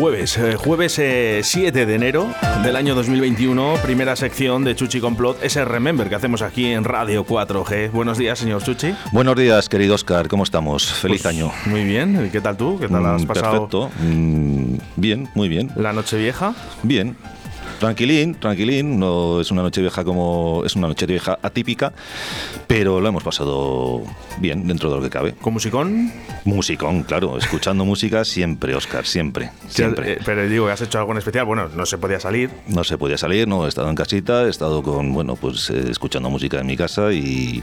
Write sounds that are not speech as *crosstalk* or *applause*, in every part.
Jueves, eh, jueves 7 eh, de enero del año 2021, primera sección de Chuchi Complot, ese Remember que hacemos aquí en Radio 4G. Buenos días, señor Chuchi. Buenos días, querido Oscar, ¿cómo estamos? Feliz Pues, año. Muy bien, ¿qué tal tú? ¿Qué tal has Mm, pasado Perfecto. Mm, bien, muy bien. la noche vieja? Bien. Tranquilín, tranquilín, no es una noche vieja como es una noche vieja atípica, pero lo hemos pasado bien dentro de lo que cabe. ¿Con musicón? Musicón, claro, escuchando música siempre, Oscar, siempre, siempre. Eh, Pero digo, ¿has hecho algo en especial? Bueno, no se podía salir. No se podía salir, no, he estado en casita, he estado con, bueno, pues eh, escuchando música en mi casa y,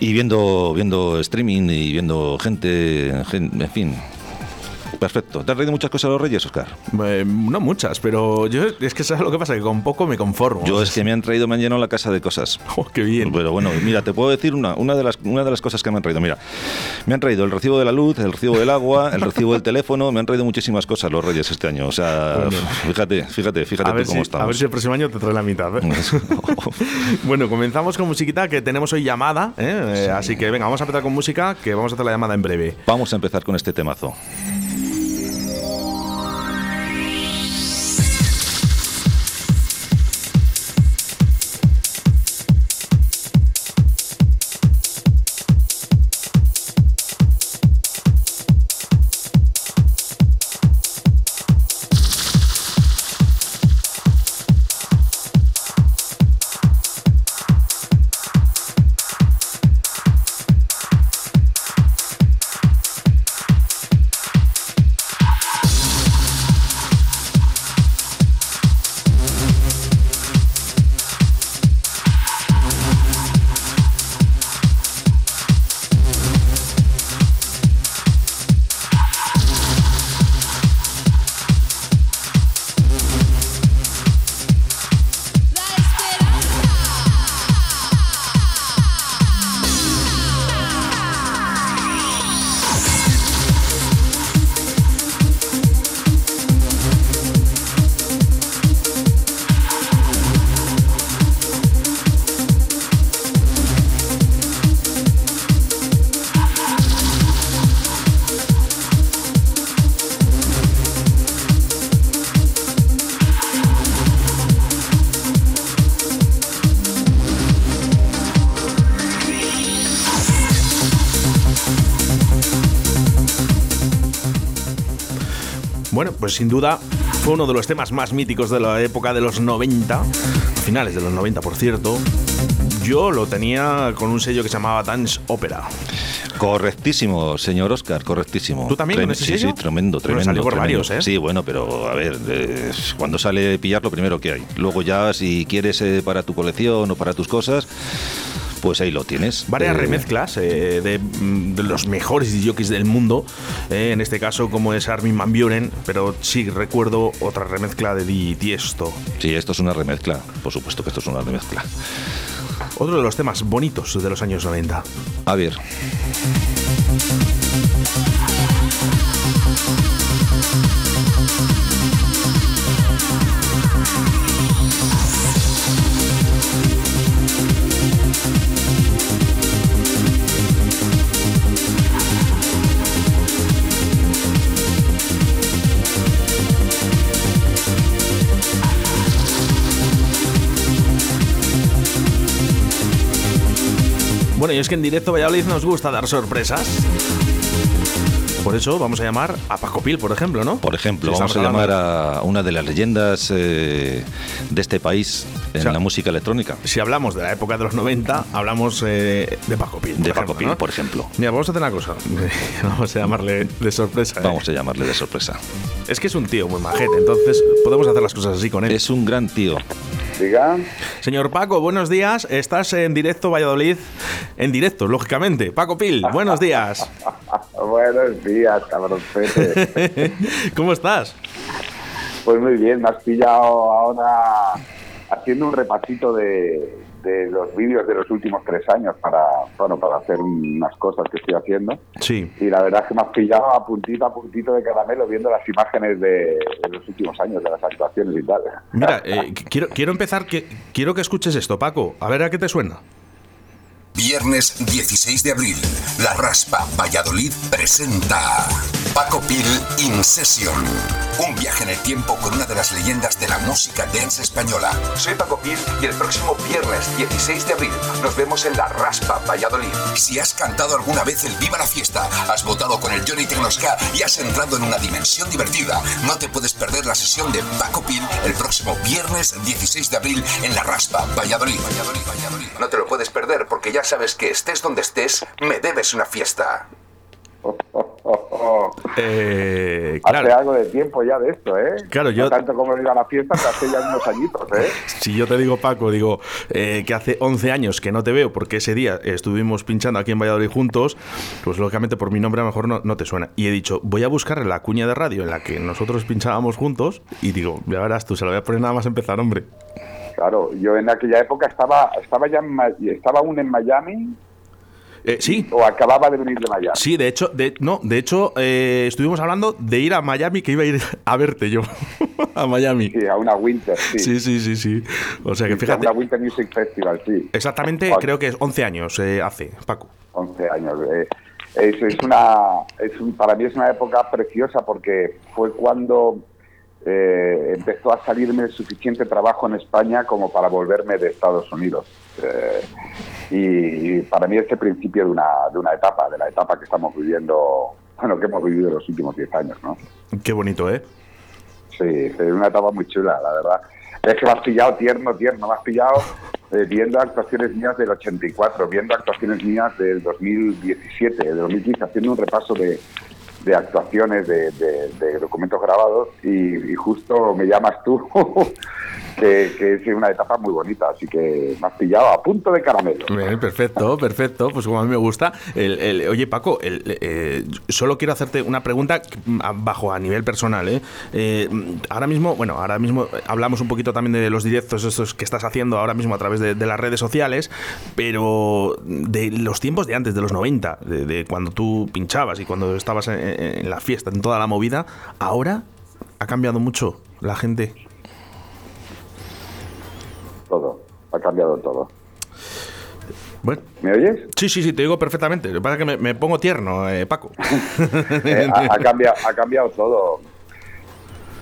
y viendo, viendo streaming y viendo gente, gen- en fin. Perfecto. ¿Te has reído muchas cosas de los Reyes, Oscar? Eh, no muchas, pero yo es que sabes lo que pasa, que con poco me conformo. Yo es que me han traído, me han llenado la casa de cosas. *laughs* Oh, qué bien. Pero bueno, mira, te puedo decir una, una, de las, una de las cosas que me han traído. Mira, me han traído el recibo de la luz, el recibo del agua, el recibo del teléfono, me han traído muchísimas cosas los Reyes este año. O sea, Bueno. fíjate, fíjate, fíjate a tú cómo si, estamos. a ver si el próximo año te trae la mitad. ¿eh? *laughs* bueno, comenzamos con musiquita que tenemos hoy llamada, ¿eh? Eh, así que venga, vamos a empezar con música que vamos a hacer la llamada en breve. Vamos a empezar con este temazo. Bueno, sin duda fue uno de los temas más míticos de la época de los 90, finales de los 90 por cierto. Yo lo tenía con un sello que se llamaba Dance Opera. Correctísimo, señor Oscar, correctísimo. ¿Tú también con ese Sí, sello? sí, tremendo, Bueno, tremendo. salió por tremendo. varios, ¿eh? Sí, bueno, pero a ver, eh, cuando sale pillar lo primero que hay. Luego ya, si quieres eh, para tu colección o para tus cosas, pues ahí lo tienes. Varias Eh, remezclas eh, de, mm, de los mejores jockeys del mundo, eh, en este caso como es Armin Van Buren, pero sí recuerdo otra remezcla de Di Tiesto. Sí, esto es una remezcla. Por supuesto que esto es una remezcla. Otro de los temas bonitos de los años 90. A ver. Bueno, y es que en directo Valladolid nos gusta dar sorpresas. Por eso vamos a llamar a Paco Pil, por ejemplo, ¿no? Por ejemplo, Sí, vamos a llamar a una de las leyendas eh, de este país en O sea, la música electrónica. Si hablamos de la época de los 90, hablamos eh, de Paco Pil. por De ejemplo, Paco Pil, ¿no? por ejemplo. Mira, vamos a hacer una cosa. *laughs* vamos a llamarle de sorpresa. ¿eh? Vamos a llamarle de sorpresa. Es que es un tío muy majete, entonces podemos hacer las cosas así con él. Es un gran tío. Diga. Señor Paco, buenos días. Estás en directo Valladolid. En directo, lógicamente. Paco Pil, buenos días. *laughs* Buenos días, cabroncete. *laughs* ¿Cómo estás? Pues muy bien, me has pillado ahora haciendo un repasito de, de los vídeos de los últimos tres años para, bueno, para hacer unas cosas que estoy haciendo. Sí. Y la verdad es que me has pillado a puntito a puntito de caramelo viendo las imágenes de, de los últimos años, de las actuaciones y tal. Mira, eh, quiero, quiero empezar, que, quiero que escuches esto, Paco. A ver a qué te suena. Viernes 16 de abril, La Raspa Valladolid presenta Paco Pil In Session. Un viaje en el tiempo con una de las leyendas de la música dance española. Soy Paco Pil y el próximo viernes 16 de abril nos vemos en La Raspa Valladolid. Si has cantado alguna vez el Viva la Fiesta, has votado con el Johnny Tecnosca y has entrado en una dimensión divertida, no te puedes perder la sesión de Paco Pil el próximo viernes 16 de abril en La Raspa Valladolid. Valladolid, Valladolid. No te lo puedes perder porque ya sabes que estés donde estés, me debes una fiesta. Oh, oh, oh, oh. Eh, Hace claro, algo de tiempo ya de esto, ¿eh? Claro, yo- No tanto como ir a la fiesta, pero hace ya unos añitos, ¿eh? *laughs* si yo te digo, Paco, digo eh, que hace 11 años que no te veo porque ese día estuvimos pinchando aquí en Valladolid juntos, pues lógicamente por mi nombre a lo mejor no, no te suena. Y he dicho, voy a buscar la cuña de radio en la que nosotros pinchábamos juntos y digo, ya verás tú, se la voy a poner nada más empezar, hombre. Claro, yo en aquella época estaba, estaba ya en estaba aún en Miami Eh, sí, o acababa de venir de Miami. Sí, de hecho, de, no, de hecho, eh, estuvimos hablando de ir a Miami, que iba a ir a verte yo, *laughs* a Miami. Sí, a una Winter, sí. Sí, sí, sí, sí. O sea que A fíjate, una Winter Music Festival, sí. exactamente creo que es 11 años eh, hace, Paco. 11 años. eh. Es, es una, es un- para mí es una época preciosa porque fue cuando eh, empezó a salirme suficiente trabajo en España como para volverme de Estados Unidos. Eh, y, y para mí es el principio de una, de una etapa, de la etapa que estamos viviendo, bueno, que hemos vivido los últimos 10 años, ¿no? Qué bonito, ¿eh? Sí, es una etapa muy chula, la verdad. Es que me has pillado tierno, tierno, me has pillado eh, viendo actuaciones mías del 84, viendo actuaciones mías del 2017, del 2015, haciendo un repaso de, de actuaciones, de, documentos grabados y, y justo me llamas tú, *laughs* que, es una etapa muy bonita, así que me has pillado a punto de caramelo. Perfecto, perfecto. Pues como a mí me gusta. El- oye, Paco, el- eh, solo quiero hacerte una pregunta bajo a nivel personal. ¿eh? Eh, ahora mismo, bueno, ahora mismo hablamos un poquito también de los directos estos que estás haciendo ahora mismo a través de, las redes sociales, pero de los tiempos de antes, de los 90, de, de cuando tú pinchabas y cuando estabas en la fiesta, en toda la movida, ahora ha cambiado mucho la gente. Todo, ha cambiado todo. Bueno. ¿Me oyes? Sí, sí, sí, te digo perfectamente. Lo que pasa es que me, me pongo tierno, eh, Paco. *laughs* Eh, ha, ha cambiado, ha cambiado todo.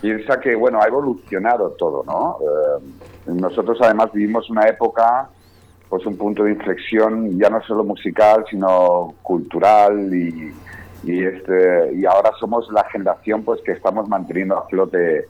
Piensa que, bueno, ha evolucionado todo, ¿no? Eh, nosotros además vivimos una época, pues un punto de inflexión ya no solo musical, sino cultural y, y este y ahora somos la generación pues que estamos manteniendo a flote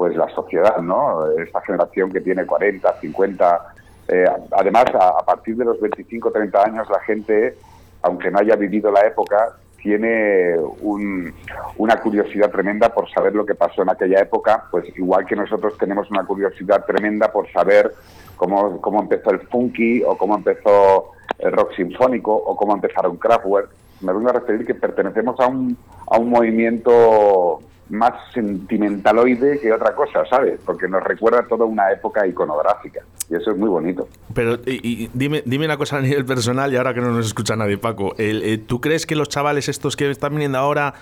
pues la sociedad, ¿no? Esta generación que tiene 40, 50. eh, además, a, partir de los 25, 30 años, la gente, aunque no haya vivido la época, tiene un- una curiosidad tremenda por saber lo que pasó en aquella época, pues igual que nosotros tenemos una curiosidad tremenda por saber cómo, cómo empezó el funky o cómo empezó el rock sinfónico o cómo empezaron Kraftwerk. Me vengo a referir que pertenecemos a un, a un movimiento más sentimentaloide que otra cosa, ¿sabes? Porque nos recuerda toda una época iconográfica y eso es muy bonito. Pero y, y dime, dime una cosa a nivel personal y ahora que no nos escucha nadie, Paco. El, eh, ¿Tú crees que los chavales estos que están viniendo ahora,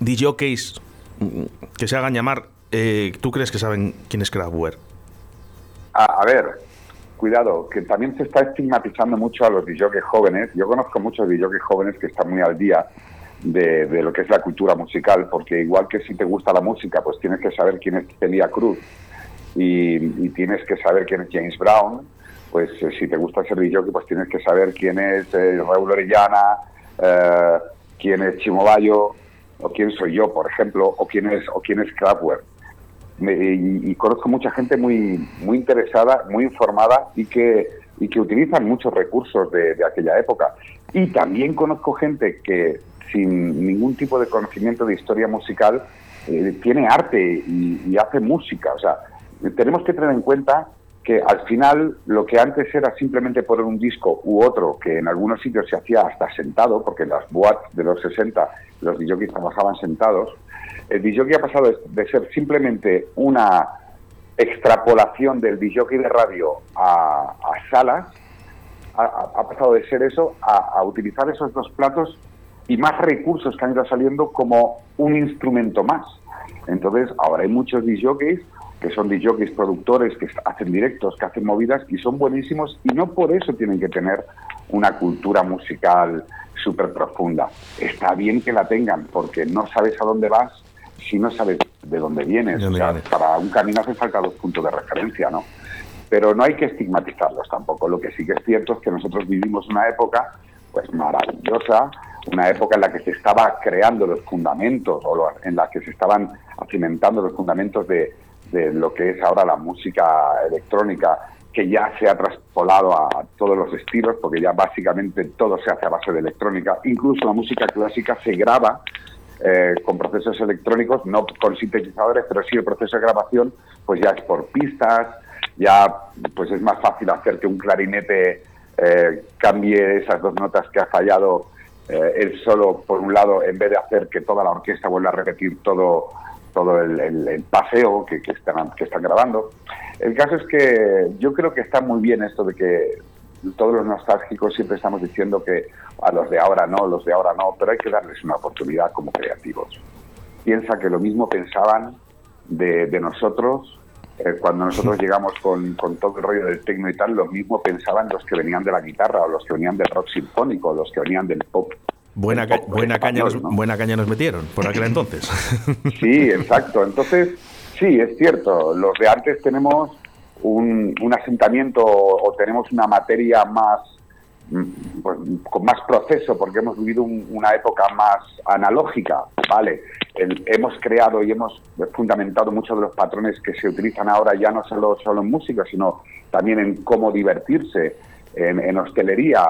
DJs, mm, que se hagan llamar, eh, ¿tú crees que saben quién es Kraftwerk? A, a ver, cuidado, que también se está estigmatizando mucho a los DJs jóvenes. Yo conozco muchos DJs jóvenes que están muy al día de, lo que es la cultura musical, porque igual que si te gusta la música, pues tienes que saber quién es Celia Cruz y, tienes que saber quién es James Brown. Pues eh, si te gusta ser DJ, pues tienes que saber quién es eh, Raúl Orellana, eh, quién es Chimo Bayo, o quién soy yo, por ejemplo, o quién es, o quién es Kraftwerk y, y conozco mucha gente muy muy interesada, muy informada y que y que utilizan muchos recursos de aquella época. Y también conozco gente que sin ningún tipo de conocimiento de historia musical eh, tiene arte y, y hace música. O sea, tenemos que tener en cuenta que al final lo que antes era simplemente poner un disco u otro, que en algunos sitios se hacía hasta sentado, porque en las boats de los 60 los DJs trabajaban sentados, el DJ ha pasado de- ser simplemente una extrapolación del disjockey de radio a, salas ha, pasado de ser eso a, utilizar esos dos platos y más recursos que han ido saliendo como un instrumento más. Entonces, ahora hay muchos disjockeys que son disjockeys productores, que hacen directos, que hacen movidas y son buenísimos y no por eso tienen que tener una cultura musical súper profunda. Está bien que la tengan porque no sabes a dónde vas si no sabes de dónde vienes. para un camino hace falta dos puntos de referencia, ¿no? Pero no hay que estigmatizarlos tampoco. Lo que sí que es cierto es que nosotros vivimos una época pues maravillosa, una época en la que se estaba creando los fundamentos o en la que se estaban cimentando los fundamentos de, lo que es ahora la música electrónica que ya se ha traspolado a todos los estilos, porque ya básicamente todo se hace a base de electrónica. Incluso la música clásica se graba eh, con procesos electrónicos, no con sintetizadores, pero sí el proceso de grabación, pues ya es por pistas, ya pues es más fácil hacer que un clarinete eh, cambie esas dos notas que ha fallado eh, él solo por un lado, en vez de hacer que toda la orquesta vuelva a repetir todo todo el, paseo que, que, están, que están grabando. El caso es que yo creo que está muy bien esto de que todos los nostálgicos siempre estamos diciendo que a los de ahora no, los de ahora no, pero hay que darles una oportunidad como creativos. Piensa que lo mismo pensaban de, nosotros eh, cuando nosotros llegamos con, con, todo el rollo del tecno y tal, lo mismo pensaban los que venían de la guitarra o los que venían del rock sinfónico, o los que venían del pop Buena, buena, caña nos, buena caña nos metieron por aquel entonces. *laughs* Sí, exacto. Entonces, sí, es cierto. Los de antes tenemos un, un asentamiento o tenemos una materia más pues, con más proceso porque hemos vivido una época más analógica, ¿vale? hemos creado y hemos fundamentado muchos de los patrones que se utilizan ahora ya no solo, solo en música, sino también en cómo divertirse, en, hostelería.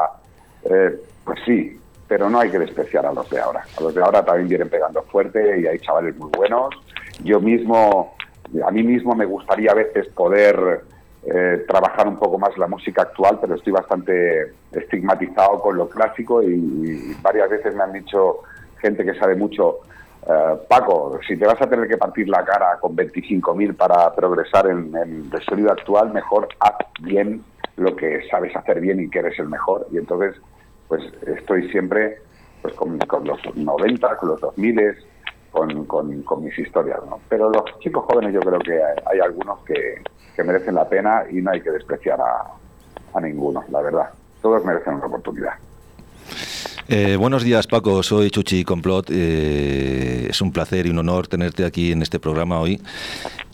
Eh, pues sí, pero no hay que despreciar a los de ahora. A los de ahora también vienen pegando fuerte y hay chavales muy buenos. Yo mismo, a mí mismo me gustaría a veces poder eh, trabajar un poco más la música actual, pero estoy bastante estigmatizado con lo clásico y, varias veces me han dicho gente que sabe mucho, eh, Paco, si te vas a tener que partir la cara con 25.000 para progresar en, el sonido actual, mejor haz bien lo que sabes hacer bien y que eres el mejor. Y entonces pues estoy siempre pues con, los 90, con los 2000, con, con, mis historias. ¿no? Pero los chicos jóvenes yo creo que hay, algunos que, merecen la pena y no hay que despreciar a, ninguno, la verdad. Todos merecen una oportunidad. Eh, buenos días, Paco. Soy Chuchi Complot. Eh, es un placer y un honor tenerte aquí en este programa hoy.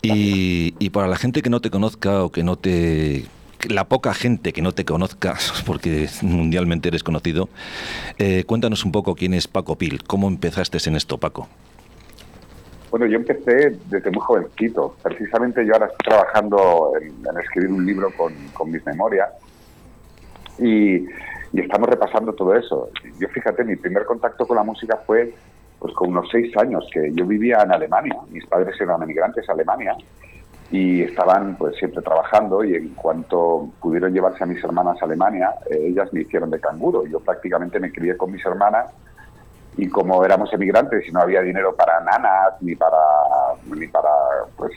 Y, y, para la gente que no te conozca o que no te la poca gente que no te conozca, *laughs* porque mundialmente eres conocido, eh, cuéntanos un poco quién es Paco Pil, cómo empezaste en esto, Paco. Bueno, yo empecé desde muy jovencito. Precisamente yo ahora estoy trabajando en, escribir un libro con, mis memorias y, estamos repasando todo eso. Yo fíjate, mi primer contacto con la música fue pues con unos seis años, que yo vivía en Alemania. Mis padres eran emigrantes a Alemania y estaban pues siempre trabajando y en cuanto pudieron llevarse a mis hermanas a Alemania, eh, ellas me hicieron de canguro. Yo prácticamente me crié con mis hermanas y como éramos emigrantes y no había dinero para nanas ni para ni para pues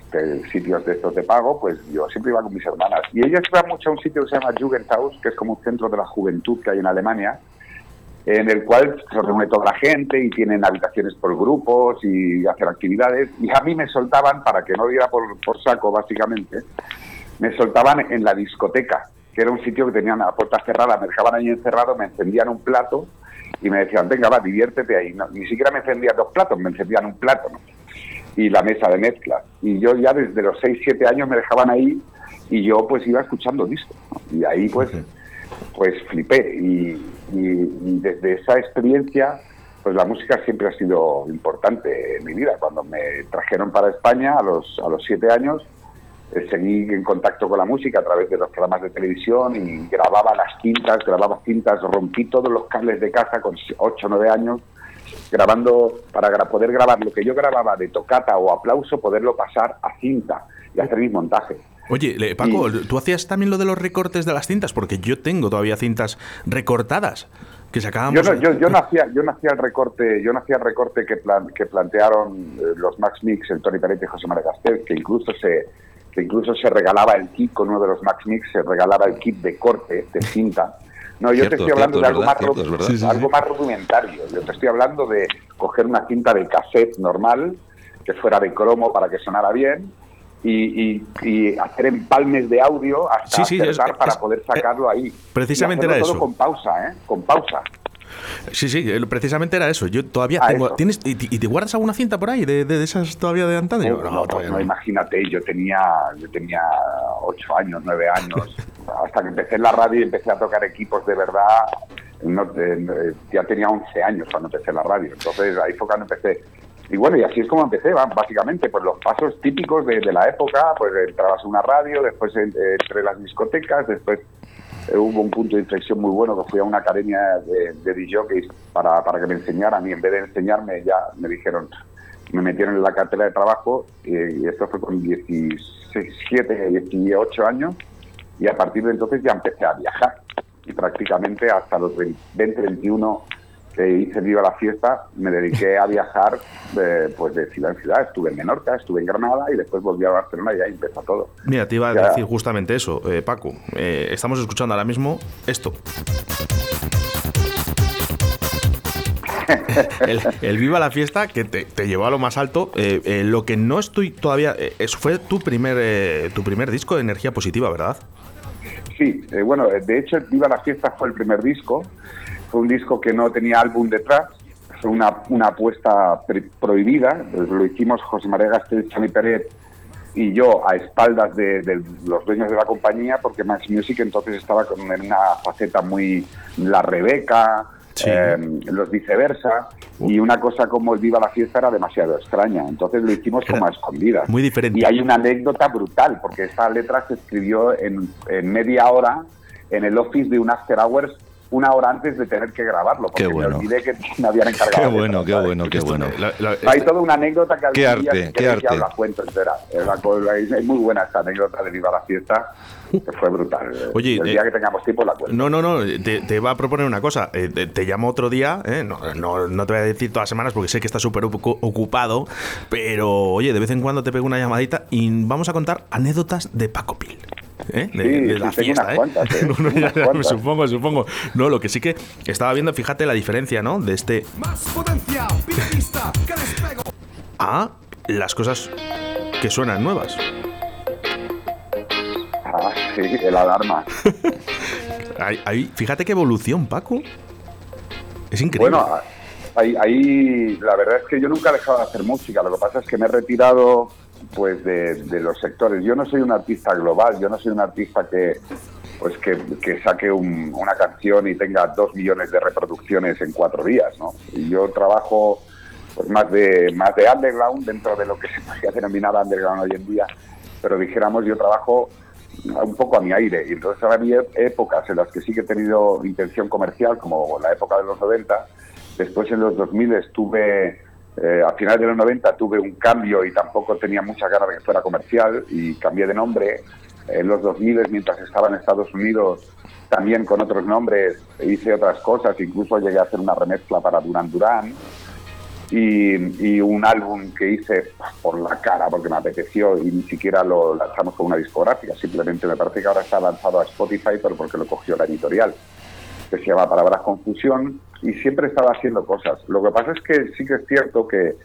sitios de estos de pago, pues yo siempre iba con mis hermanas. Y ellas iban mucho a un sitio que se llama Jugendhaus, que es como un centro de la juventud que hay en Alemania, en el cual se reúne toda la gente y tienen habitaciones por grupos y hacen actividades. Y a mí me soltaban, para que no diera por, saco básicamente, me soltaban en la discoteca, que era un sitio que tenían la puerta cerrada, me dejaban ahí encerrado, me encendían un plato y me decían, venga, va, diviértete ahí. ni siquiera me encendían dos platos, me encendían un plato y la mesa de mezcla. Y yo ya desde los 6, 7 años me dejaban ahí y yo pues iba escuchando discos. Y ahí pues, pues flipé. Y, y, desde esa experiencia, pues la música siempre ha sido importante en mi vida. Cuando me trajeron para España a los, a los siete años, seguí en contacto con la música a través de los programas de televisión y grababa las cintas, grababa cintas, rompí todos los cables de casa con ocho o nueve años, grabando, para poder grabar lo que yo grababa de tocata o aplauso, poderlo pasar a cinta y hacer mis montajes. Oye, Paco, ¿tú hacías también lo de los recortes de las cintas? Porque yo tengo todavía cintas recortadas que sacábamos. Yo no, yo, yo no *laughs* hacía, yo no hacía el recorte, yo no hacía el recorte que, plan, que plantearon eh, los Max Mix, el Tony Peretti y José María Castel, que incluso se, que incluso se regalaba el kit con uno de los Max Mix, se regalaba el kit de corte, de cinta. No, yo te estoy hablando de algo, más, algo más rudimentario. Yo te estoy hablando de coger una cinta de cassette normal, que fuera de cromo para que sonara bien, y, hacer empalmes de audio hasta sí, para poder sacarlo ahí. Precisamente era todo con pausa, ¿eh? Con pausa. Sí, sí, precisamente era eso. Yo todavía tengo. ¿tienes, y, te guardas alguna cinta por ahí de, de, esas todavía de antaño? No, no, no, imagínate, yo tenía, yo tenía ocho años, nueve años. *laughs* hasta que empecé en la radio y empecé a tocar equipos de verdad. ya tenía 11 años cuando empecé en la radio. Entonces ahí fue cuando empecé. Y bueno, y así es como empecé, básicamente, pues los pasos típicos de, la época, pues entrabas a una radio, después entre las discotecas, después eh, hubo un punto de inflexión muy bueno que fui a una academia de, de para, para que me enseñaran y en vez de enseñarme ya me dijeron, me metieron en la cartera de trabajo y, esto fue con 17, 18 años y a partir de entonces ya empecé a viajar y prácticamente hasta los 20, 21 que hice Viva la Fiesta, me dediqué a viajar de, pues de ciudad en ciudad. Estuve en Menorca, estuve en Granada y después volví a Barcelona y ahí empezó todo. Mira, te iba a decir justamente eso, eh, Paco. Eh, estamos escuchando ahora mismo esto. *laughs* el, Viva la Fiesta que te, llevó a lo más alto. Eh, lo que no estoy todavía... eso fue tu primer, tu primer disco de energía positiva, ¿verdad? Sí, bueno, de hecho Viva la Fiesta fue el primer disco fue un disco que no tenía álbum detrás, fue una, una apuesta prohibida. Lo hicimos José María Gastel, Chani Pérez y yo a espaldas de, los dueños de la compañía, porque Max Music entonces estaba con una faceta muy la Rebeca, em, los viceversa, y una cosa como el Viva la Fiesta era demasiado extraña. Entonces lo hicimos como a escondidas. Muy diferente. Y hay una anécdota brutal, porque esta letra se escribió en, en media hora en el office de un After Hours una hora antes de tener que grabarlo, porque me olvidé que me habían encargado. Qué bueno, qué bueno, qué bueno. Hay toda una anécdota que qué arte, qué arte. la cuento entera. Es, muy buena esta anécdota de Viva la Fiesta, que fue brutal. Oye, el día eh, que tengamos tiempo la cuento. No, no, no, te, te va a proponer una cosa. Eh, te, llamo otro día, eh, no, no, no, te voy a decir todas las semanas porque sé que estás súper ocupado, pero oye, de vez en cuando te pego una llamadita y vamos a contar anécdotas de Paco Pil. ¿Eh? de, la fiesta, ¿eh? ¿eh? supongo, supongo. No, lo que sí que estaba viendo, fíjate la diferencia, ¿no? De este. Más potencia, A las cosas que suenan nuevas. Ah, sí, el alarma. *laughs* ahí, fíjate qué evolución, Paco. Es increíble. Bueno, ahí, ahí la verdad es que yo nunca he dejado de hacer música. Lo que pasa es que me he retirado pues de, los sectores. Yo no soy un artista global, yo no soy un artista que pues que, saque una canción y tenga dos millones de reproducciones en cuatro días, ¿no? Yo trabajo pues más de más de underground dentro de lo que *laughs* se podría denominar underground hoy en día, pero dijéramos yo trabajo un poco a mi aire y entonces había épocas en las que sí que he tenido intención comercial como la época de los 90 después en los 2000 estuve eh, a finales de los 90 tuve un cambio y tampoco tenía mucha ganas de que fuera comercial y cambié de nombre. En los 2000, mientras estaba en Estados Unidos, también con otros nombres hice otras cosas, incluso llegué a hacer una remezcla para Duran Duran. Y, un álbum que hice por la cara porque me apeteció y ni siquiera lo lanzamos con una discográfica, simplemente me parece que ahora está lanzado a Spotify, pero porque lo cogió la editorial que se llama Palabras Confusión, y siempre estaba haciendo cosas. Lo que pasa es que sí que es cierto que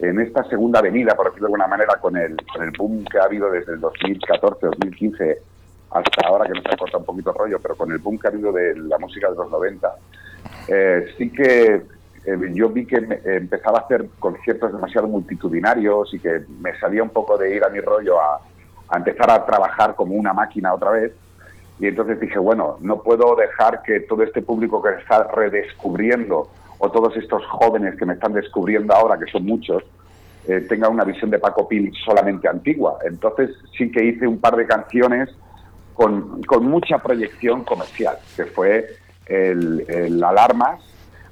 en esta segunda avenida, por decirlo de alguna manera, con el, con el boom que ha habido desde el 2014, 2015 hasta ahora, que nos ha cortado un poquito el rollo, pero con el boom que ha habido de la música de los 90, eh, sí que eh, yo vi que empezaba a hacer conciertos demasiado multitudinarios y que me salía un poco de ir a mi rollo a, a empezar a trabajar como una máquina otra vez y entonces dije, bueno, no puedo dejar que todo este público que está redescubriendo o todos estos jóvenes que me están descubriendo ahora, que son muchos, eh, tenga una visión de Paco Pil solamente antigua. Entonces sí que hice un par de canciones con, con mucha proyección comercial, que fue el, el, Alarmas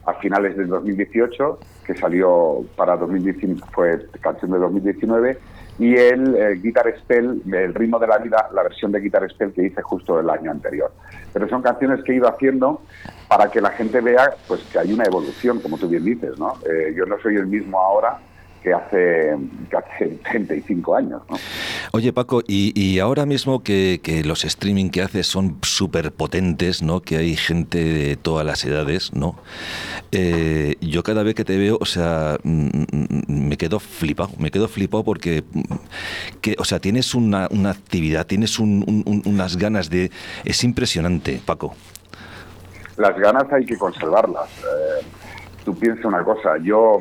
a finales del 2018, que salió para 2019, fue canción de 2019, y el, Guitar Spell, el ritmo de la vida, la versión de Guitar Spell que hice justo el año anterior. Pero son canciones que he ido haciendo para que la gente vea pues que hay una evolución, como tú bien dices, ¿no? Eh, yo no soy el mismo ahora que hace, que hace *laughs* 35 años. ¿no? Oye, Paco, y, ahora mismo que, los streaming que haces son súper potentes, ¿no? Que hay gente de todas las edades, ¿no? Eh, yo cada vez que te veo, o sea, mm, mm, me quedo flipado, me quedo flipado porque, que, o sea, tienes una, actividad, tienes unas ganas de... Es impresionante, Paco. Las ganas hay que conservarlas. Eh, tú piensas una cosa, yo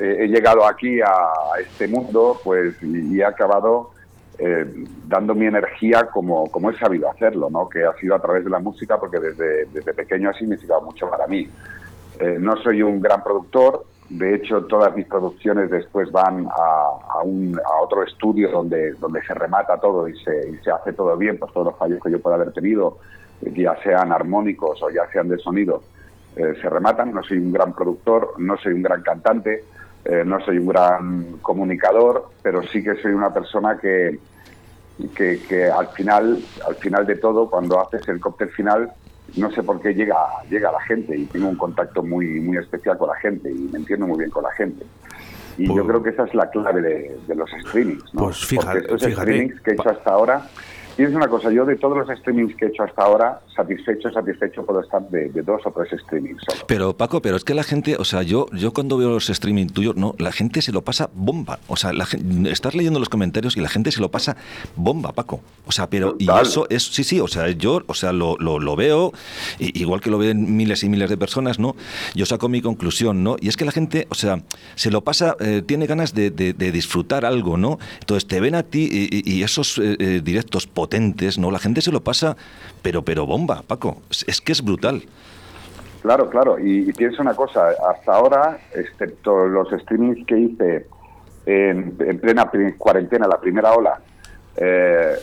he llegado aquí a, este mundo pues y, he acabado eh, dando mi energía como, como he sabido hacerlo, ¿no? que ha sido a través de la música porque desde, desde pequeño ha significado mucho para mí. Eh, no soy un gran productor, de hecho todas mis producciones después van a, un, a otro estudio donde, donde se remata todo y se, y se hace todo bien, pues todos los fallos que yo pueda haber tenido, ya sean armónicos o ya sean de sonido, eh, se rematan. No soy un gran productor, no soy un gran cantante, eh, no soy un gran comunicador, pero sí que soy una persona que, que, al final, al final de todo, cuando haces el cóctel final, no sé por qué llega, llega a la gente y tengo un contacto muy, muy especial con la gente y me entiendo muy bien con la gente. Y yo pues creo que esa es la clave de, los streamings. ¿no? Pues fíjate, Porque estos streamings que he hecho hasta ahora y es una cosa, yo de todos los streamings que he hecho hasta ahora, satisfecho, satisfecho puedo estar de, dos o tres streamings solo. Pero Paco, pero es que la gente, o sea, yo, yo cuando veo los streaming tuyos, no, la gente se lo pasa bomba. O sea, la, estás leyendo los comentarios y la gente se lo pasa bomba, Paco. O sea, pero y eso es, sí, sí, o sea, yo, o sea, lo, lo, veo, igual que lo ven miles y miles de personas, ¿no? Yo saco mi conclusión, ¿no? Y es que la gente, o sea, se lo pasa, eh, tiene ganas de, disfrutar algo, ¿no? Entonces te ven a ti y, esos eh, eh, directos potentes ¿no? La gente se lo pasa, pero, pero bomba, Paco. Es que es brutal. Claro, claro. Y, pienso una cosa, hasta ahora, excepto los streamings que hice en, plena cuarentena, la primera ola, eh,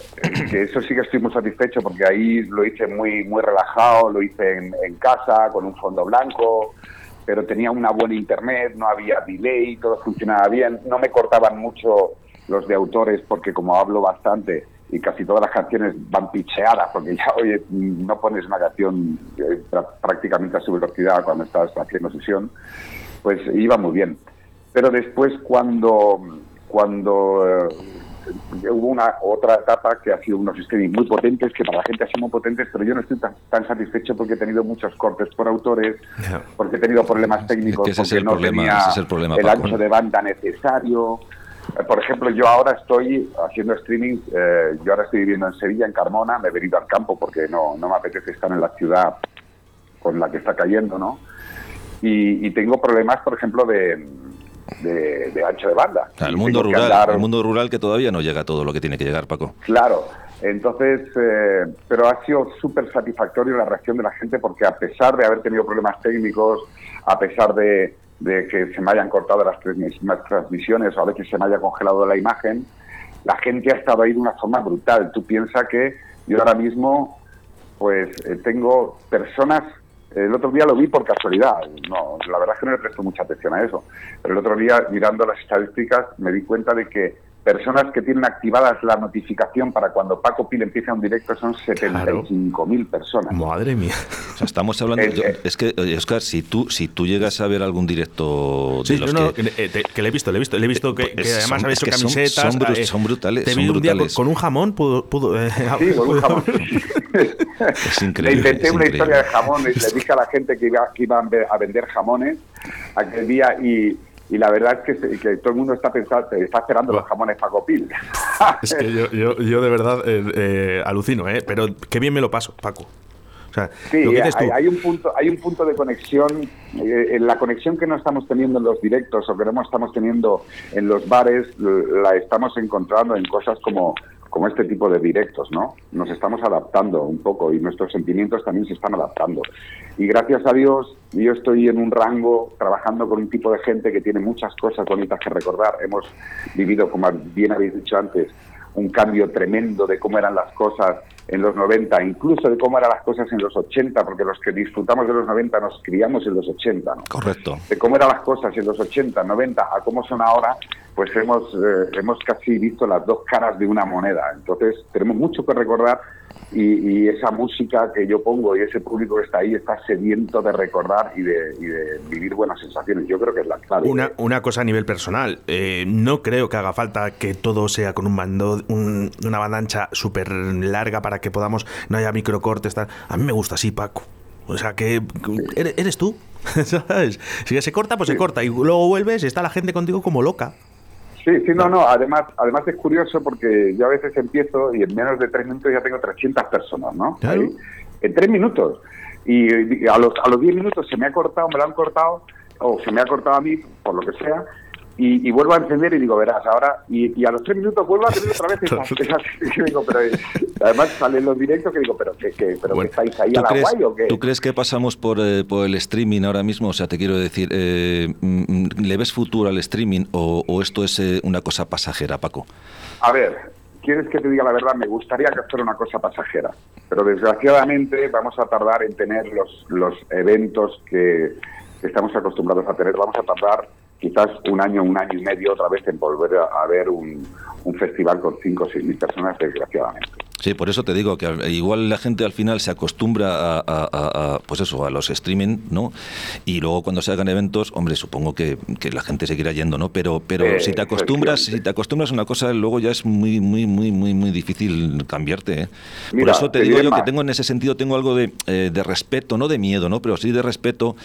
que eso sí que estoy muy satisfecho porque ahí lo hice muy muy relajado, lo hice en, en, casa con un fondo blanco, pero tenía una buena internet, no había delay, todo funcionaba bien, no me cortaban mucho los de autores porque como hablo bastante, y casi todas las canciones van picheadas, porque ya, oye, no pones una canción eh, prácticamente a su velocidad cuando estás haciendo sesión, pues iba muy bien. Pero después cuando, cuando eh, hubo una otra etapa que ha sido unos streaming muy potentes, que para la gente ha sido muy potentes, pero yo no estoy tan, satisfecho porque he tenido muchos cortes por autores, porque he tenido problemas técnicos, porque no tenía el, el ancho de banda necesario, por ejemplo, yo ahora estoy haciendo streaming, eh, yo ahora estoy viviendo en Sevilla, en Carmona, me he venido al campo porque no, no me apetece estar en la ciudad con la que está cayendo, ¿no? Y, tengo problemas, por ejemplo, de, de, ancho de banda. el mundo rural, el mundo rural que todavía no llega a todo lo que tiene que llegar, Paco. Claro, entonces, eh, pero ha sido súper satisfactorio la reacción de la gente porque a pesar de haber tenido problemas técnicos, a pesar de, de que se me hayan cortado las transmisiones o a veces se me haya congelado la imagen, la gente ha estado ahí de una forma brutal. Tú piensas que yo ahora mismo, pues eh, tengo personas, el otro día lo vi por casualidad, no, la verdad es que no le presto mucha atención a eso, pero el otro día mirando las estadísticas me di cuenta de que personas que tienen activadas la notificación para cuando Paco Pil empieza un directo son 75.000 personas. Madre mía. O sea, estamos hablando. es que, Oscar, si tú, si tú llegas a ver algún directo. De los que, eh, que, le he visto, le he visto. Le he visto que, pues además ha hecho camisetas. Son, son, son, brutales. Te vi un día con, un jamón. Pudo, pudo, eh, sí, *laughs* con un jamón. *laughs* es increíble. Le inventé una historia de jamón y le dije a la gente que iba, que iban a vender jamones aquel día y y la verdad es que, que, todo el mundo está pensando, está esperando los jamones Paco Pil. *laughs* Es que yo, yo, yo de verdad eh, eh, alucino, ¿eh? pero qué bien me lo paso, Paco. O sea, sí, hay, un punto, hay un punto de conexión, eh, en la conexión que no estamos teniendo en los directos o que no estamos teniendo en los bares, la estamos encontrando en cosas como como este tipo de directos, ¿no? Nos estamos adaptando un poco y nuestros sentimientos también se están adaptando. Y gracias a Dios, yo estoy en un rango trabajando con un tipo de gente que tiene muchas cosas bonitas que recordar. Hemos vivido, como bien habéis dicho antes, un cambio tremendo de cómo eran las cosas en los 90, incluso de cómo eran las cosas en los 80, porque los que disfrutamos de los 90 nos criamos en los 80, ¿no? Correcto. De cómo eran las cosas en los 80, 90, a cómo son ahora, pues hemos, eh, hemos casi visto las dos caras de una moneda. Entonces, tenemos mucho que recordar y, esa música que yo pongo y ese público que está ahí está sediento de recordar y de, vivir buenas sensaciones. Yo creo que es la clave. Una, una cosa a nivel personal, eh, no creo que haga falta que todo sea con un mando, una banda ancha súper larga para que podamos, no haya microcortes. Tal. A mí me gusta así, Paco. O sea, que eres, tú, *laughs* ¿sabes? Si se corta, pues se corta. Y luego vuelves y está la gente contigo como loca. Sí, sí, no, no. Además, además es curioso porque yo a veces empiezo y en menos de tres minutos ya tengo 300 personas, ¿no? En tres minutos. Y, a los a los diez minutos se me ha cortado, me lo han cortado, o se me ha cortado a mí, por lo que sea, y, vuelvo a encender y digo, verás, ahora, y, a los tres minutos vuelvo a tener otra vez *laughs* esa, *laughs* digo, pero además salen los directos que digo, pero que, pero estáis ahí a la guay o qué. ¿Tú crees que pasamos por, eh, por el streaming ahora mismo? O sea, te quiero decir, eh, mm, ¿le ves futuro al streaming o, esto es una cosa pasajera, Paco? A ver, quieres que te diga la verdad, me gustaría que fuera una cosa pasajera, pero desgraciadamente vamos a tardar en tener los, los eventos que estamos acostumbrados a tener, vamos a tardar quizás un año, un año y medio otra vez en volver a, ver un, festival con 5 o 6 mil personas, desgraciadamente. Sí, por eso te digo que igual la gente al final se acostumbra a, pues eso, a los streaming, ¿no? Y luego cuando se hagan eventos, hombre, supongo que, la gente seguirá yendo, ¿no? Pero, pero eh, si te acostumbras, si te acostumbras a una cosa, luego ya es muy, muy, muy, muy, muy difícil cambiarte. ¿eh? por eso te, digo yo que tengo en ese sentido tengo algo de, eh, de, respeto, no de miedo, ¿no? Pero sí de respeto,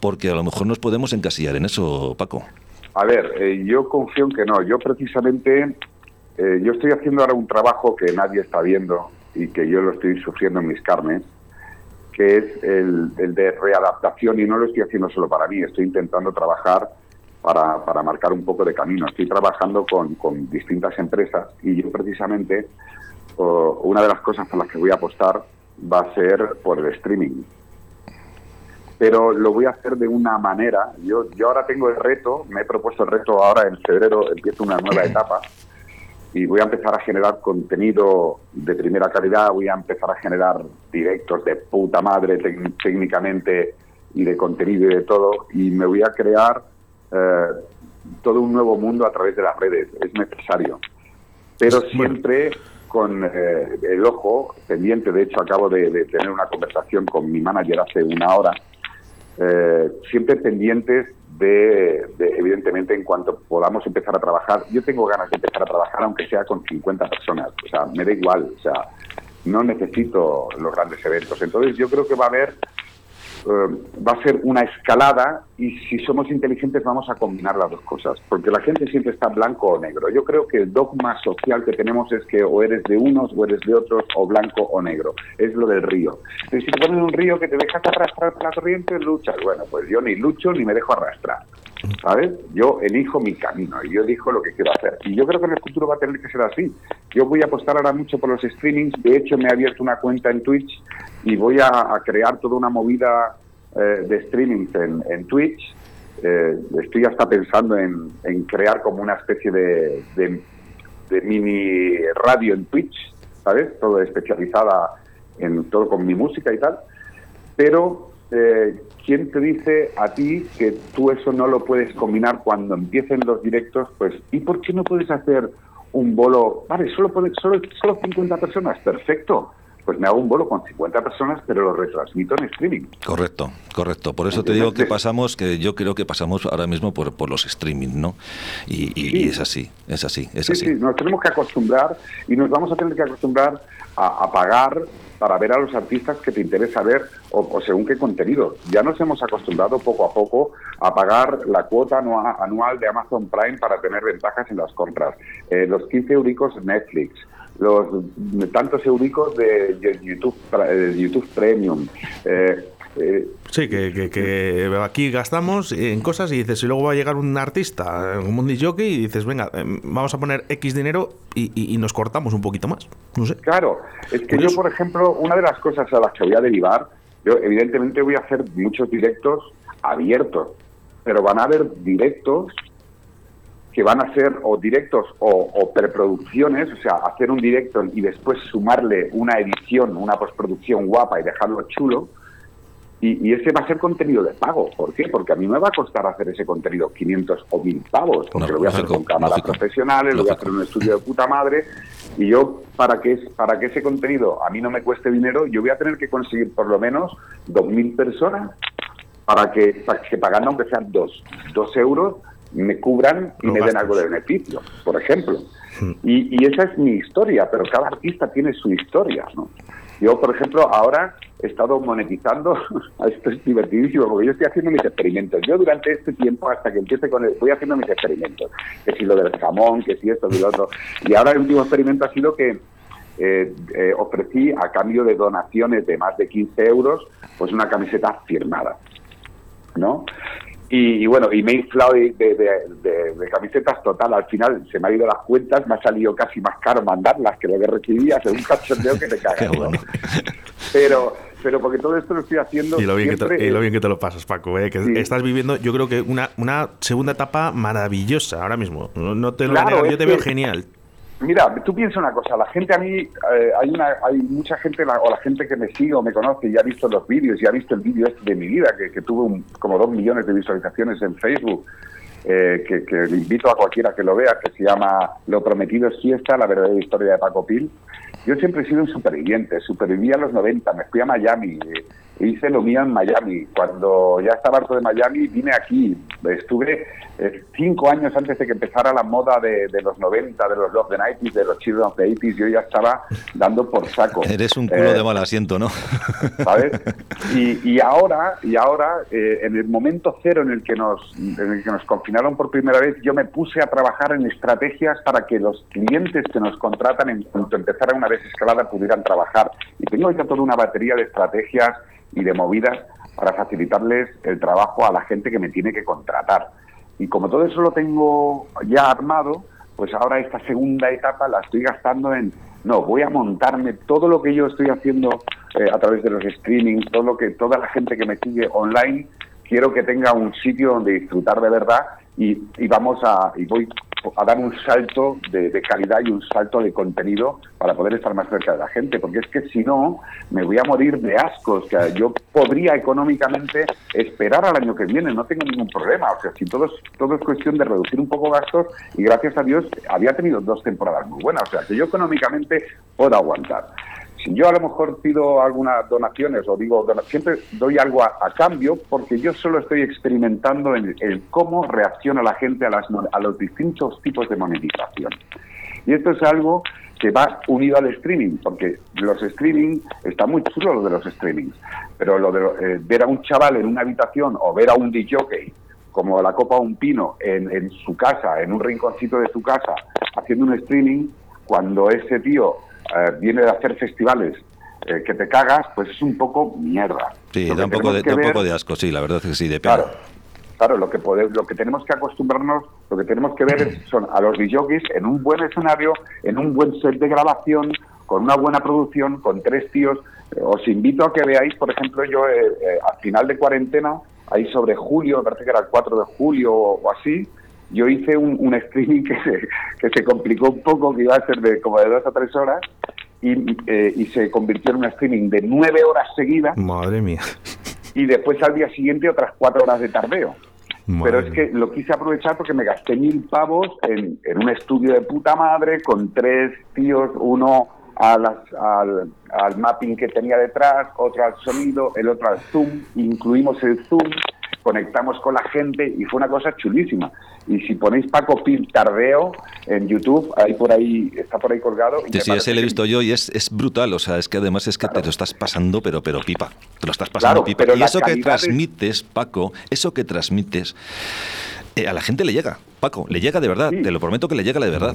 porque a lo mejor nos podemos encasillar en eso, Paco. A ver, yo confío en que no. Yo precisamente eh, yo estoy haciendo ahora un trabajo que nadie está viendo y que yo lo estoy sufriendo en mis carnes, que es el, de readaptación y no lo estoy haciendo solo para mí, estoy intentando trabajar para, para marcar un poco de camino. Estoy trabajando con, con distintas empresas y yo precisamente una de las cosas por las que voy a apostar va a ser por el streaming. Pero lo voy a hacer de una manera, yo, yo ahora tengo el reto, me he propuesto el reto ahora en febrero, empiezo una nueva *laughs* etapa y voy a empezar a generar contenido de primera calidad, voy a empezar a generar directos de puta madre técnicamente y de contenido y de todo, y me voy a crear eh, todo un nuevo mundo a través de las redes, es necesario. Pero siempre con eh, el ojo pendiente, de hecho acabo de, tener una conversación con mi manager hace una hora, eh, siempre pendientes de, evidentemente, en cuanto podamos empezar a trabajar, yo tengo ganas de empezar a trabajar, aunque sea con 50 personas, o sea, me da igual, o sea, no necesito los grandes eventos. Entonces, yo creo que va a haber va a ser una escalada y si somos inteligentes vamos a combinar las dos cosas, porque la gente siempre está blanco o negro. Yo creo que el dogma social que tenemos es que o eres de unos o eres de otros, o blanco o negro. Es lo del río. si te pones un río que te dejas arrastrar por la corriente, luchas. Bueno, pues yo ni lucho ni me dejo arrastrar. ¿Sabes? Yo elijo mi camino y yo elijo lo que quiero hacer. Y yo creo que en el futuro va a tener que ser así. Yo voy a apostar ahora mucho por los streamings. De hecho, me he abierto una cuenta en Twitch y voy a, crear toda una movida eh, de streamings en, Twitch. Eh, estoy hasta pensando en, crear como una especie de, de, mini radio en Twitch, ¿sabes? Todo especializada en todo con mi música y tal. Pero, eh, ¿quién te dice a ti que tú eso no lo puedes combinar cuando empiecen los directos? Pues, ¿y por qué no puedes hacer un bolo? Vale, solo, solo, solo 50 personas, perfecto pues me hago un bolo con 50 personas, pero lo retransmito en streaming. Correcto, correcto. Por eso te digo que pasamos, que yo creo que pasamos ahora mismo por, por los streaming, ¿no? Y, es así, es así, es así. Sí, nos tenemos que acostumbrar y nos vamos a tener que acostumbrar a, pagar para ver a los artistas que te interesa ver o, según qué contenido. Ya nos hemos acostumbrado poco a poco a pagar la cuota anual de Amazon Prime para tener ventajas en las compras, eh, los 15 euricos Netflix, los tantos euricos de, YouTube, de YouTube Premium. Eh, eh, sí, que, aquí gastamos en cosas y dices, y luego va a llegar un artista, un mundi jockey, y dices, venga, em, vamos a poner X dinero y, nos cortamos un poquito más. No sé. Claro, es que yo, por ejemplo, una de las cosas a las que voy a derivar, yo evidentemente voy a hacer muchos directos abiertos, pero van a haber directos que van a ser o directos o, preproducciones, o sea, hacer un directo y después sumarle una edición, una postproducción guapa y dejarlo chulo, y, ese va a ser contenido de pago. ¿Por qué? Porque a mí me va a costar hacer ese contenido 500 o 1000 pavos, porque lo voy a hacer con cámaras profesionales, lo voy a hacer en un estudio de puta madre, y yo, para que, para que ese contenido a mí no me cueste dinero, yo voy a tener que conseguir por lo menos 2.000 personas para que, para que pagando aunque sean 2 dos, euros, me cubran y me den algo de beneficio, por ejemplo. Hmm. Y, y esa es mi historia, pero cada artista tiene su historia, ¿no? Yo, por ejemplo, ahora he estado monetizando, *laughs* esto es divertidísimo, porque yo estoy haciendo mis experimentos. Yo durante este tiempo, hasta que empiece con el, voy haciendo mis experimentos, que si lo del jamón, que si esto, que lo otro. Y ahora el último experimento ha sido que eh, eh, ofrecí a cambio de donaciones de más de 15 euros, pues una camiseta firmada, ¿no? Y, bueno, y me he inflado de, de, camisetas total. Al final se me ha ido las cuentas, me ha salido casi más caro mandarlas que lo que recibía, un cachondeo que te cagas. *laughs* Pero, pero porque todo esto lo estoy haciendo. Y lo bien, que, te, lo, bien que te lo pasas, Paco. ¿eh? Que estás viviendo, yo creo que una, una segunda etapa maravillosa ahora mismo. No, te lo yo te veo genial. Mira, tú piensas una cosa, la gente a mí, eh, hay una hay mucha gente, o la gente que me sigue o me conoce y ha visto los vídeos y ha visto el vídeo este de mi vida, que, tuvo como dos millones de visualizaciones en Facebook, eh, que, invito a cualquiera que lo vea, que se llama Lo prometido es fiesta, la verdadera historia de Paco Pil. Yo siempre he sido un superviviente, superviví a los 90, me fui a Miami, eh, hice lo mío en Miami. Cuando ya estaba harto de Miami, vine aquí. Estuve eh, cinco años antes de que empezara la moda de, los 90, de los Love the 90 de los Children of the 80 Yo ya estaba dando por saco. *laughs* Eres un culo de eh, mal asiento, ¿no? *laughs* ¿Sabes? Y, ahora, y ahora eh, en el momento cero en el, que nos, en el que nos confinaron por primera vez, yo me puse a trabajar en estrategias para que los clientes que nos contratan en cuanto empezara una desescalada pudieran trabajar. Y tengo ya toda una batería de estrategias y de movidas para facilitarles el trabajo a la gente que me tiene que contratar. Y como todo eso lo tengo ya armado, pues ahora esta segunda etapa la estoy gastando en, no, voy a montarme todo lo que yo estoy haciendo eh, a través de los streamings, todo lo que toda la gente que me sigue online, quiero que tenga un sitio donde disfrutar de verdad y, y vamos a, y voy a dar un salto de, calidad y un salto de contenido para poder estar más cerca de la gente, porque es que si no, me voy a morir de ascos, que yo podría económicamente esperar al año que viene, no tengo ningún problema, o sea, si todo es, todo es cuestión de reducir un poco gastos y gracias a Dios había tenido dos temporadas muy buenas, o sea, que yo económicamente puedo aguantar. Yo a lo mejor pido algunas donaciones o digo, siempre doy algo a, cambio porque yo solo estoy experimentando en el cómo reacciona la gente a, las, a los distintos tipos de monetización. Y esto es algo que va unido al streaming, porque los streaming, está muy chulo lo de los streamings, pero lo de eh, ver a un chaval en una habitación o ver a un DJ como la copa un pino en su casa, en un rinconcito de su casa, haciendo un streaming, cuando ese tío eh, viene de hacer festivales eh, que te cagas, pues es un poco mierda. Sí, da un, poco de, poco de, asco, sí, la verdad es que sí, de Claro, claro lo, que lo que tenemos que acostumbrarnos, lo que tenemos que ver son a los DJs en un buen escenario, en un buen set de grabación, con una buena producción, con tres tíos. Eh, os invito a que veáis, por ejemplo, yo al final de cuarentena, ahí sobre julio, me parece que era el 4 de julio o así, yo hice un, streaming que se, que se complicó un poco, que iba a ser de como de dos a tres horas, y, eh, y se convirtió en un streaming de nueve horas seguidas. Madre mía. Y después al día siguiente otras cuatro horas de tardeo. Pero es que lo quise aprovechar porque me gasté mil pavos en, en un estudio de puta madre con tres tíos, uno a al, al, mapping que tenía detrás, otro al sonido, el otro al zoom, incluimos el zoom, conectamos con la gente y fue una cosa chulísima. Y si ponéis Paco Pil Tardeo en YouTube, ahí por ahí está por ahí colgado. Sí, sí, ese lo he visto yo y es, es, brutal. O sea, es que además es que te lo estás pasando, pero pero pipa. Te lo estás pasando pipa. y eso que transmites, Paco, eso que transmites, eh, a la gente le llega. Paco, le llega de verdad. Te lo prometo que le llega de verdad.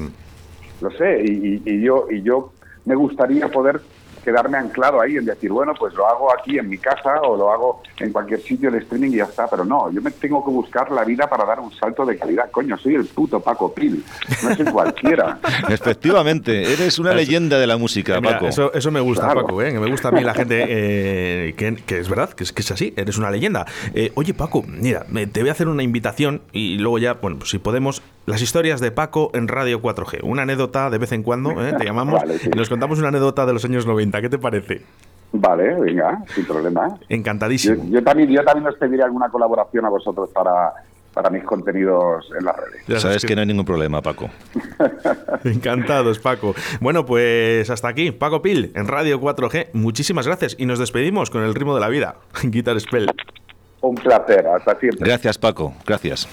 Lo sé, y, y, yo y yo me gustaría poder quedarme anclado ahí en decir, bueno, pues lo hago aquí en mi casa o lo hago en cualquier sitio de streaming y ya está. Pero no, yo me tengo que buscar la vida para dar un salto de calidad. Coño, soy el puto Paco Pil, no soy cualquiera. *laughs* Efectivamente, eres una leyenda de la música, Paco. Eso, eso me gusta, Paco, ¿eh? que me gusta a mí la gente eh, que, es verdad, que es, que es así, eres una leyenda. Eh, oye, Paco, mira, te voy a hacer una invitación y luego ya, bueno, pues si podemos, las historias de Paco en Radio 4G. Una anécdota de vez en cuando, ¿eh? te llamamos y nos contamos una anécdota de los años 90. ¿Qué te parece? Vale, venga, sin problema. Encantadísimo. Yo, también, yo también os pediré alguna colaboración a vosotros para, para mis contenidos en las redes. Ya sabes que... no hay ningún problema, Paco. *laughs* Encantados, Paco. Bueno, pues hasta aquí, Paco Pil, en Radio 4G. Muchísimas gracias y nos despedimos con el ritmo de la vida. *laughs* Guitar Spell. Un placer, hasta siempre. Gracias, Paco. Gracias.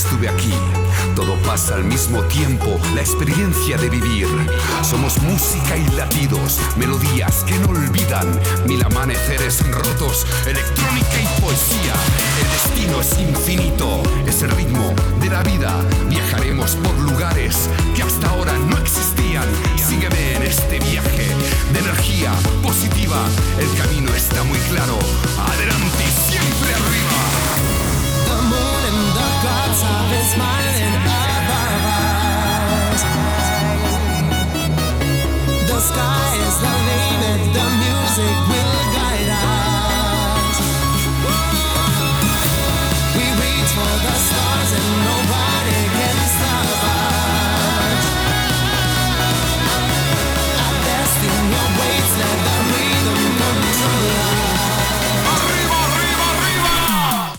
estuve aquí. Todo pasa al mismo tiempo, la experiencia de vivir. Somos música y latidos, melodías que no olvidan. Mil amaneceres rotos, electrónica y poesía. El destino es infinito, es el ritmo de la vida. Viajaremos por lugares que hasta ahora no existían. Sígueme en este viaje de energía positiva. El camino está muy claro. Adelante. smiling above. The sky is the limit, the music.